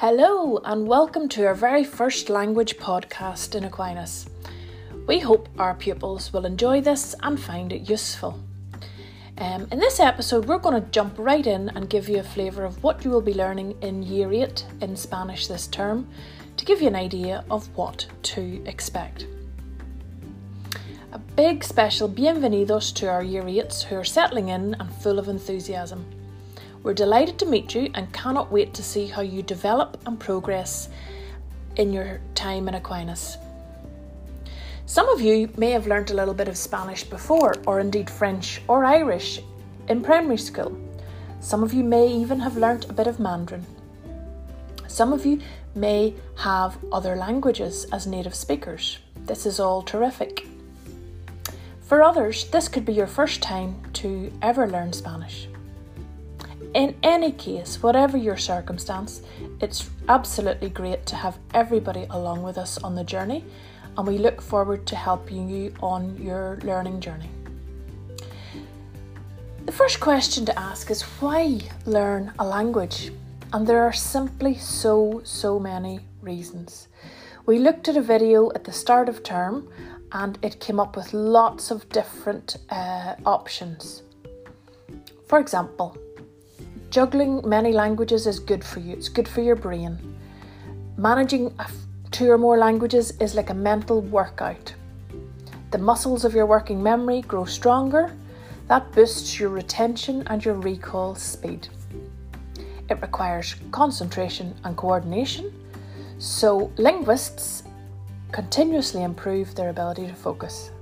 Hello, and welcome to our very first language podcast in Aquinas. We hope our pupils will enjoy this and find it useful. Um, in this episode, we're going to jump right in and give you a flavour of what you will be learning in Year 8 in Spanish this term to give you an idea of what to expect. A big special bienvenidos to our Year 8s who are settling in and full of enthusiasm. We're delighted to meet you and cannot wait to see how you develop and progress in your time in Aquinas. Some of you may have learnt a little bit of Spanish before, or indeed French or Irish in primary school. Some of you may even have learnt a bit of Mandarin. Some of you may have other languages as native speakers. This is all terrific. For others, this could be your first time to ever learn Spanish. In any case, whatever your circumstance, it's absolutely great to have everybody along with us on the journey, and we look forward to helping you on your learning journey. The first question to ask is why learn a language? And there are simply so, so many reasons. We looked at a video at the start of term and it came up with lots of different uh, options. For example, Juggling many languages is good for you, it's good for your brain. Managing two or more languages is like a mental workout. The muscles of your working memory grow stronger, that boosts your retention and your recall speed. It requires concentration and coordination, so linguists continuously improve their ability to focus.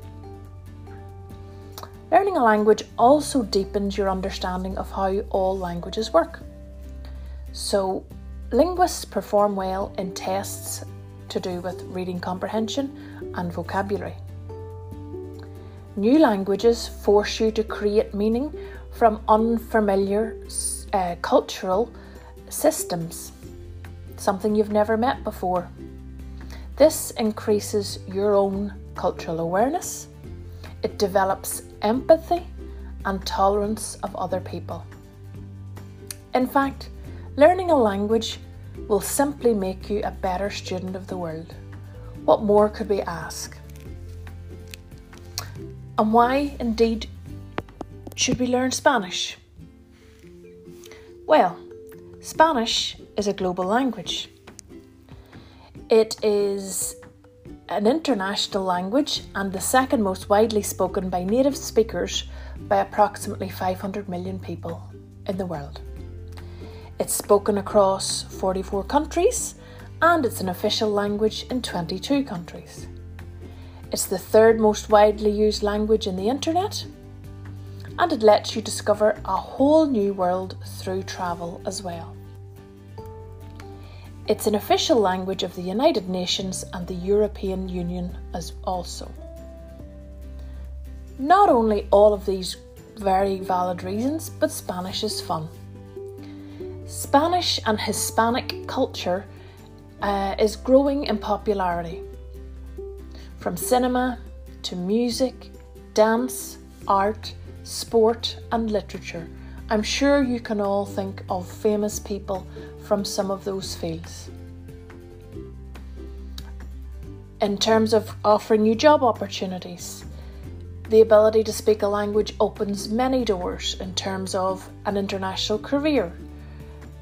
Learning a language also deepens your understanding of how all languages work. So, linguists perform well in tests to do with reading comprehension and vocabulary. New languages force you to create meaning from unfamiliar uh, cultural systems, something you've never met before. This increases your own cultural awareness it develops empathy and tolerance of other people. In fact, learning a language will simply make you a better student of the world. What more could we ask? And why, indeed, should we learn Spanish? Well, Spanish is a global language. It is an international language and the second most widely spoken by native speakers by approximately 500 million people in the world. It's spoken across 44 countries and it's an official language in 22 countries. It's the third most widely used language in the internet and it lets you discover a whole new world through travel as well. It's an official language of the United Nations and the European Union as also. Not only all of these very valid reasons, but Spanish is fun. Spanish and Hispanic culture uh, is growing in popularity. From cinema to music, dance, art, sport, and literature, I'm sure you can all think of famous people from some of those fields. In terms of offering you job opportunities, the ability to speak a language opens many doors in terms of an international career,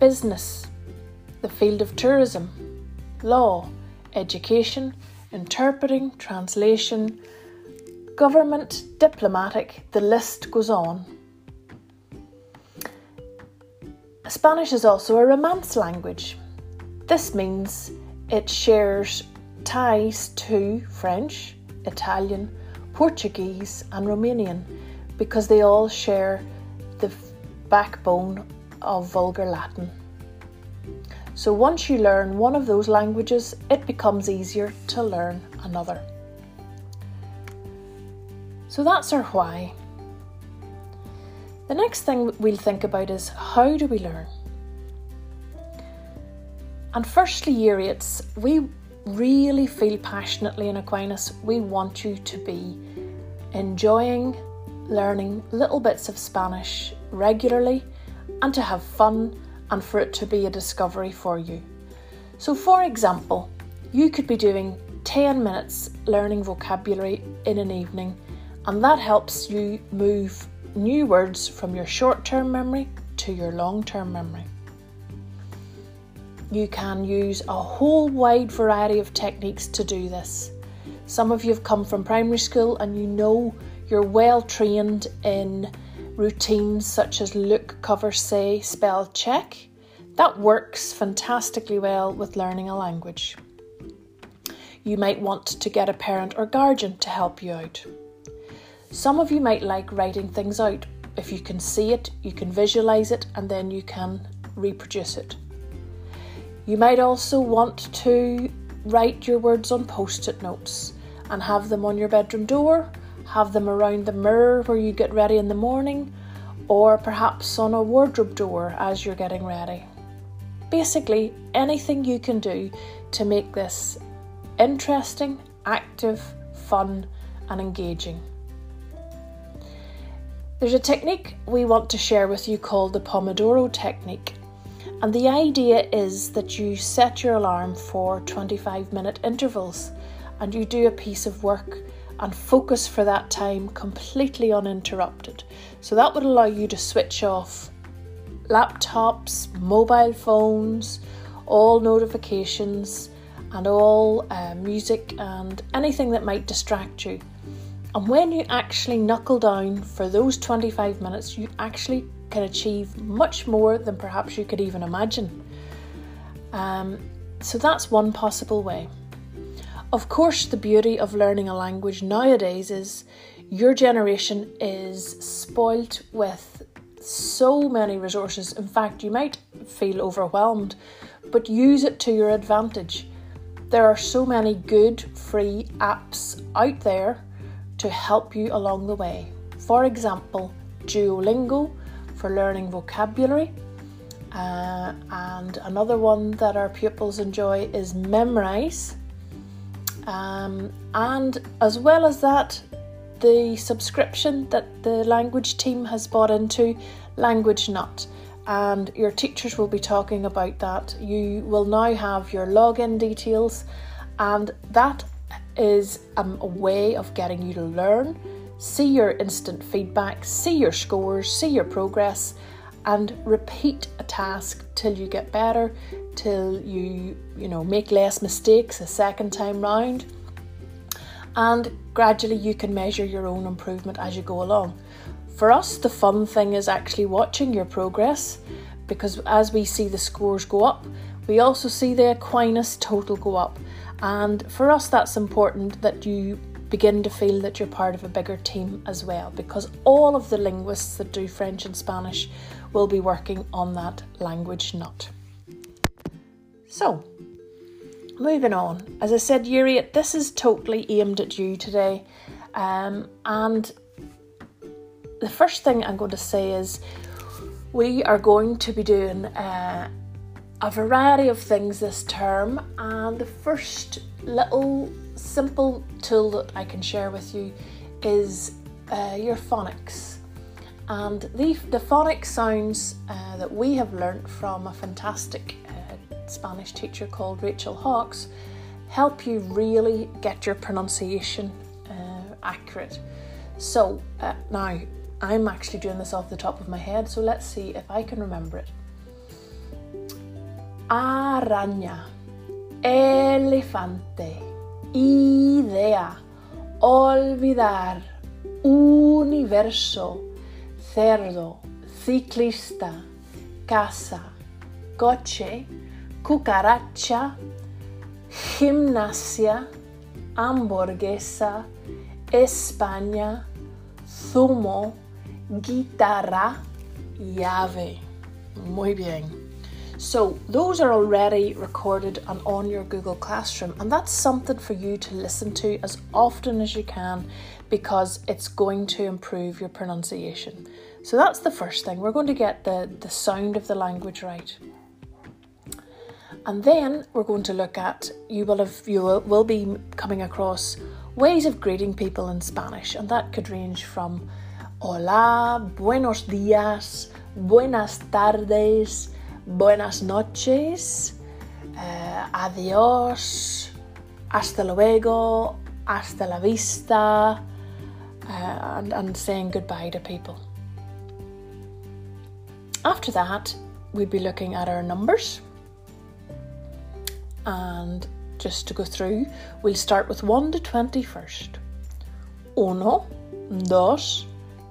business, the field of tourism, law, education, interpreting, translation, government, diplomatic, the list goes on. Spanish is also a Romance language. This means it shares ties to French, Italian, Portuguese, and Romanian because they all share the backbone of Vulgar Latin. So once you learn one of those languages, it becomes easier to learn another. So that's our why. The next thing we'll think about is how do we learn? And firstly, year we really feel passionately in Aquinas, we want you to be enjoying learning little bits of Spanish regularly and to have fun and for it to be a discovery for you. So, for example, you could be doing 10 minutes learning vocabulary in an evening, and that helps you move new words from your short term memory to your long term memory. You can use a whole wide variety of techniques to do this. Some of you have come from primary school and you know you're well trained in routines such as look, cover, say, spell, check. That works fantastically well with learning a language. You might want to get a parent or guardian to help you out. Some of you might like writing things out. If you can see it, you can visualize it, and then you can reproduce it. You might also want to write your words on post it notes and have them on your bedroom door, have them around the mirror where you get ready in the morning, or perhaps on a wardrobe door as you're getting ready. Basically, anything you can do to make this interesting, active, fun, and engaging. There's a technique we want to share with you called the Pomodoro technique. And the idea is that you set your alarm for 25 minute intervals and you do a piece of work and focus for that time completely uninterrupted. So that would allow you to switch off laptops, mobile phones, all notifications, and all uh, music and anything that might distract you. And when you actually knuckle down for those 25 minutes, you actually can achieve much more than perhaps you could even imagine. Um, so that's one possible way. Of course, the beauty of learning a language nowadays is your generation is spoilt with so many resources. In fact, you might feel overwhelmed, but use it to your advantage. There are so many good free apps out there to help you along the way. For example, Duolingo for learning vocabulary. Uh, and another one that our pupils enjoy is Memrise. Um, and as well as that, the subscription that the language team has bought into, Language Nut. And your teachers will be talking about that. You will now have your login details, and that is um, a way of getting you to learn, see your instant feedback, see your scores, see your progress, and repeat a task till you get better, till you you know make less mistakes a second time round. And gradually you can measure your own improvement as you go along. For us, the fun thing is actually watching your progress because as we see the scores go up, we also see the Aquinas total go up and for us, that's important that you begin to feel that you're part of a bigger team as well, because all of the linguists that do French and Spanish will be working on that language nut. So, moving on. As I said, Yuri, this is totally aimed at you today. Um, and the first thing I'm going to say is we are going to be doing uh, a variety of things this term, and the first little simple tool that I can share with you is uh, your phonics. And the, the phonic sounds uh, that we have learnt from a fantastic uh, Spanish teacher called Rachel Hawkes help you really get your pronunciation uh, accurate. So uh, now I'm actually doing this off the top of my head, so let's see if I can remember it araña, elefante, idea, olvidar, universo, cerdo, ciclista, casa, coche, cucaracha, gimnasia, hamburguesa, España, zumo, guitarra, llave. Muy bien. So, those are already recorded and on your Google Classroom, and that's something for you to listen to as often as you can because it's going to improve your pronunciation. So, that's the first thing. We're going to get the, the sound of the language right. And then we're going to look at you will have you will, be coming across ways of greeting people in Spanish, and that could range from hola, buenos dias, buenas tardes, buenas noches, uh, adios, hasta luego, hasta la vista, uh, and, and saying goodbye to people. After that, we'd be looking at our numbers. And just to go through, we'll start with 1 to 20 first. Uno, dos,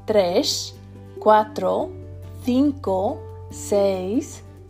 tres, cuatro, cinco, seis,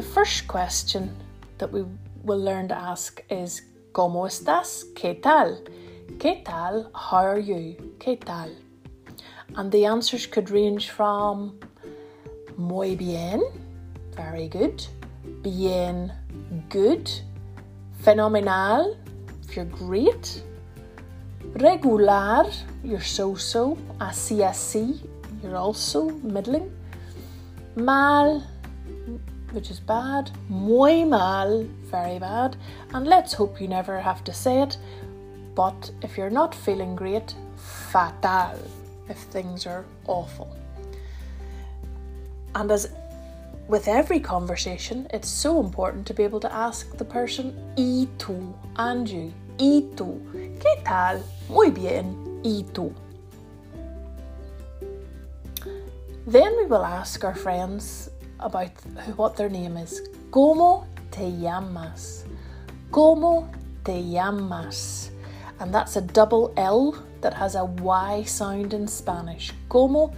the first question that we will learn to ask is ¿Cómo estás? ¿Qué tal? ¿Qué tal? How are you? ¿Qué tal? And the answers could range from muy bien, very good, bien, good, fenomenal, if you're great, regular, you're so so, así así, you're also middling, mal, which is bad, muy mal, very bad, and let's hope you never have to say it. But if you're not feeling great, fatal, if things are awful. And as with every conversation, it's so important to be able to ask the person, ¿y tú? And you, ¿y tú? ¿Qué tal? Muy bien, ¿y tú? Then we will ask our friends about what their name is. ¿Cómo te llamas? ¿Cómo te llamas? And that's a double L that has a Y sound in Spanish. ¿Cómo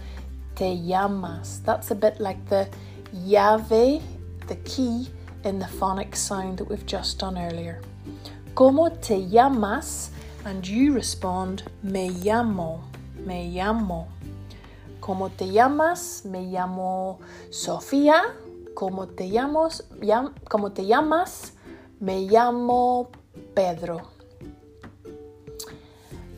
te llamas? That's a bit like the llave, the key in the phonics sound that we've just done earlier. ¿Cómo te llamas? And you respond, me llamo, me llamo. ¿Cómo te llamas? Me llamo Sofía. ¿Cómo te llamas? ¿Cómo te llamas? Me llamo Pedro.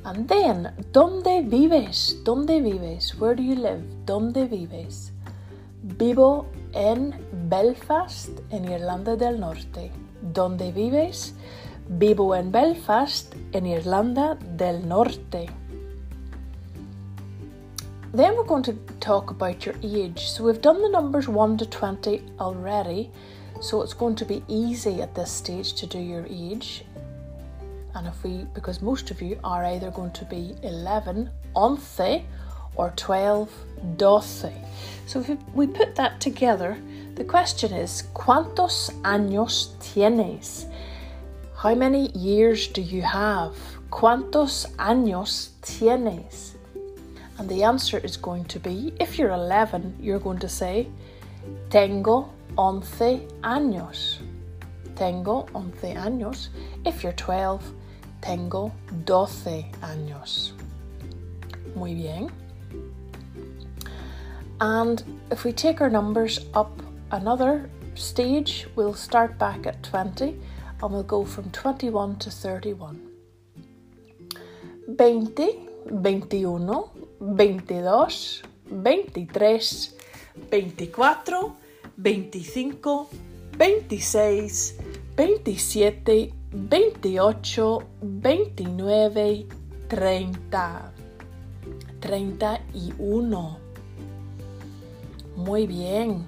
And then, ¿dónde vives? ¿Dónde vives? Where do you live? ¿Dónde vives? Vivo en Belfast, en Irlanda del Norte. ¿Dónde vives? Vivo en Belfast, en Irlanda del Norte. Then we're going to talk about your age. So we've done the numbers 1 to 20 already, so it's going to be easy at this stage to do your age. And if we, because most of you are either going to be 11, 11, or 12, 12. So if we put that together, the question is, ¿Cuántos años tienes? How many years do you have? ¿Cuántos años tienes? And the answer is going to be if you're 11, you're going to say, Tengo once años. Tengo once años. If you're 12, tengo doce años. Muy bien. And if we take our numbers up another stage, we'll start back at 20 and we'll go from 21 to 31. 20, 21, 22, 23, 24, 25, 26, 27, 28, 29, 30. 31. Muy bien.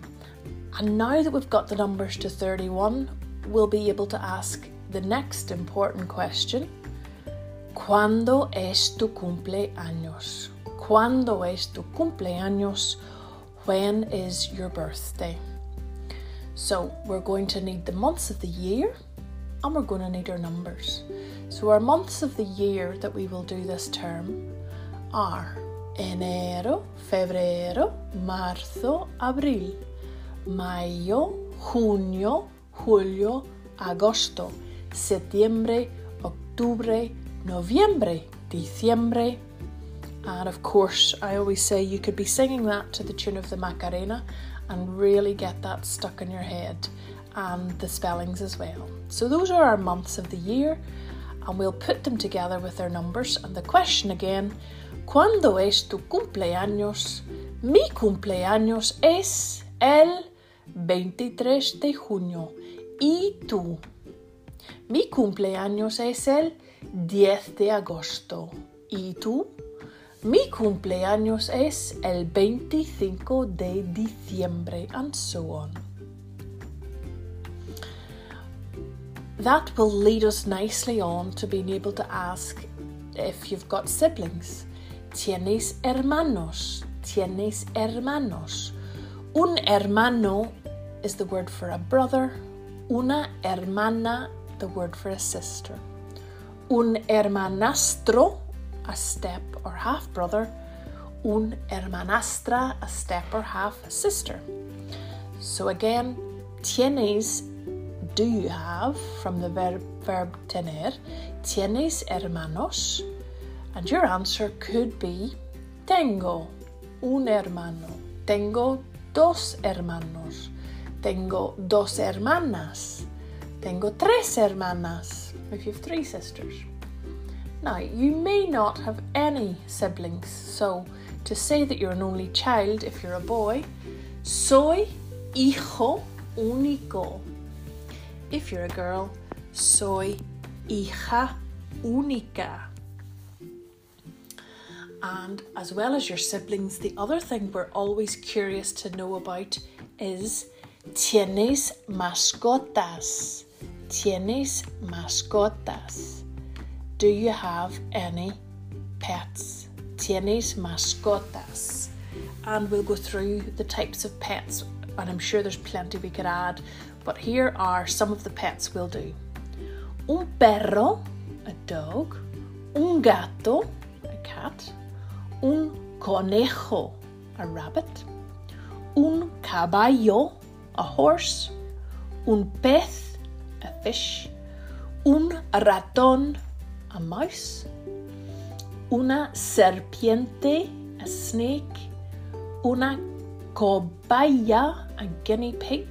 And now that we've got the numbers to 31, we'll be able to ask the next important question ¿Cuándo es tu cumpleaños? ¿Cuándo es tu cumpleaños? When is your birthday? So we're going to need the months of the year and we're going to need our numbers. So our months of the year that we will do this term are enero, febrero, marzo, abril, mayo, junio, julio, agosto, septiembre, octubre, noviembre, diciembre, and of course, I always say you could be singing that to the tune of the Macarena and really get that stuck in your head. and the spellings as well. So those are our months of the year and we'll put them together with their numbers. And the question again, ¿Cuándo es tu cumpleaños? Mi cumpleaños es el 23 de junio. ¿Y tú? Mi cumpleaños es el 10 de agosto. ¿Y tú? Mi cumpleaños es el 25 de diciembre, and so on. That will lead us nicely on to being able to ask if you've got siblings. ¿Tienes hermanos? ¿Tienes hermanos? Un hermano is the word for a brother. Una hermana, the word for a sister. Un hermanastro a step or half brother, un hermanastra, a step or half sister. So again, tienes, do you have, from the verb, verb tener, tienes hermanos, and your answer could be tengo un hermano, tengo dos hermanos, tengo dos hermanas, tengo tres hermanas, if you have three sisters. Now, you may not have any siblings, so to say that you're an only child if you're a boy, soy hijo único. If you're a girl, soy hija única. And as well as your siblings, the other thing we're always curious to know about is tienes mascotas. Tienes mascotas. Do you have any pets? Tienes mascotas? And we'll go through the types of pets, and I'm sure there's plenty we could add, but here are some of the pets we'll do. Un perro, a dog, un gato, a cat, un conejo, a rabbit, un caballo, a horse, un pez, a fish, un ratón, a mouse, una serpiente, a snake, una cobaya, a guinea pig,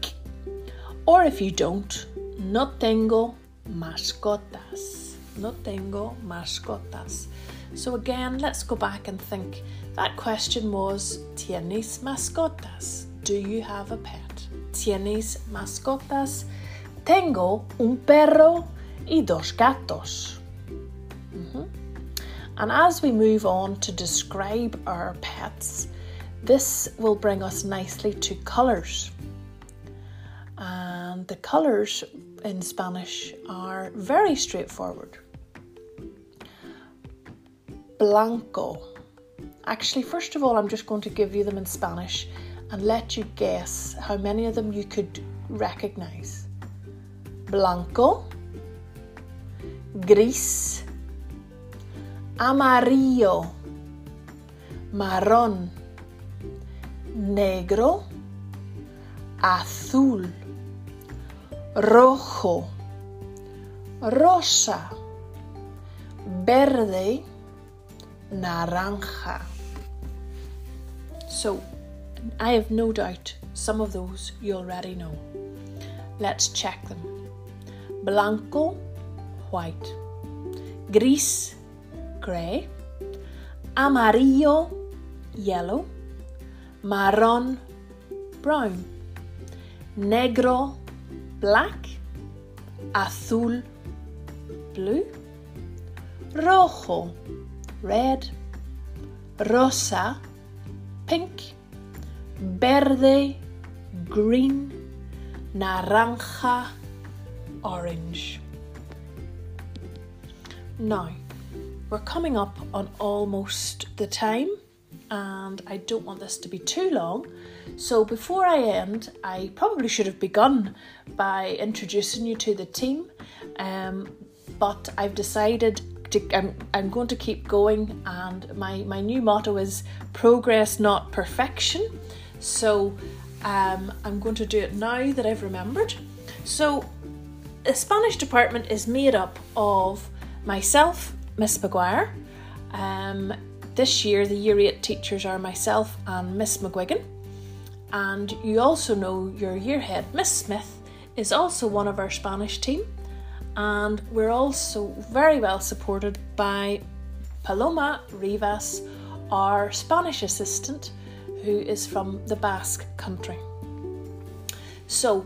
or if you don't, no tengo mascotas. No tengo mascotas. So again, let's go back and think. That question was, ¿Tienes mascotas? Do you have a pet? ¿Tienes mascotas? Tengo un perro y dos gatos. And as we move on to describe our pets, this will bring us nicely to colours. And the colours in Spanish are very straightforward. Blanco. Actually, first of all, I'm just going to give you them in Spanish and let you guess how many of them you could recognize. Blanco, gris, amarillo, marrón, negro, azul, rojo, rosa, verde, naranja. So, I have no doubt some of those you already know. Let's check them. Blanco, white. Gris, grey. Amarillo, yellow. Marrón, brown. Negro, black. Azul, blue. Rojo, red. Rosa, pink. Verde, green. Naranja, orange. Now, we're coming up on almost the time, and I don't want this to be too long. So, before I end, I probably should have begun by introducing you to the team, um, but I've decided to, I'm, I'm going to keep going, and my, my new motto is progress, not perfection. So, um, I'm going to do it now that I've remembered. So, the Spanish department is made up of myself, Miss McGuire. Um, this year, the Year 8 teachers are myself and Miss McGuigan. And you also know your year head, Miss Smith, is also one of our Spanish team, and we're also very well supported by Paloma Rivas, our Spanish assistant, who is from the Basque country. So,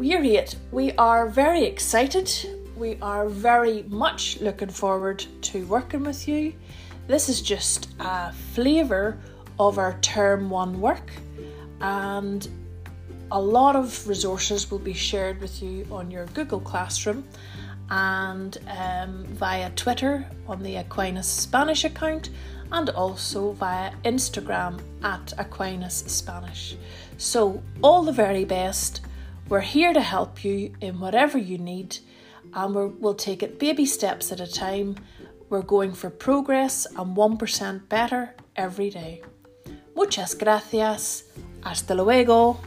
year eight, we are very excited. We are very much looking forward to working with you. This is just a flavour of our term one work, and a lot of resources will be shared with you on your Google Classroom and um, via Twitter on the Aquinas Spanish account and also via Instagram at Aquinas Spanish. So, all the very best. We're here to help you in whatever you need, and we will take it baby steps at a time. We're going for progress and 1% better every day. Muchas gracias. Hasta luego.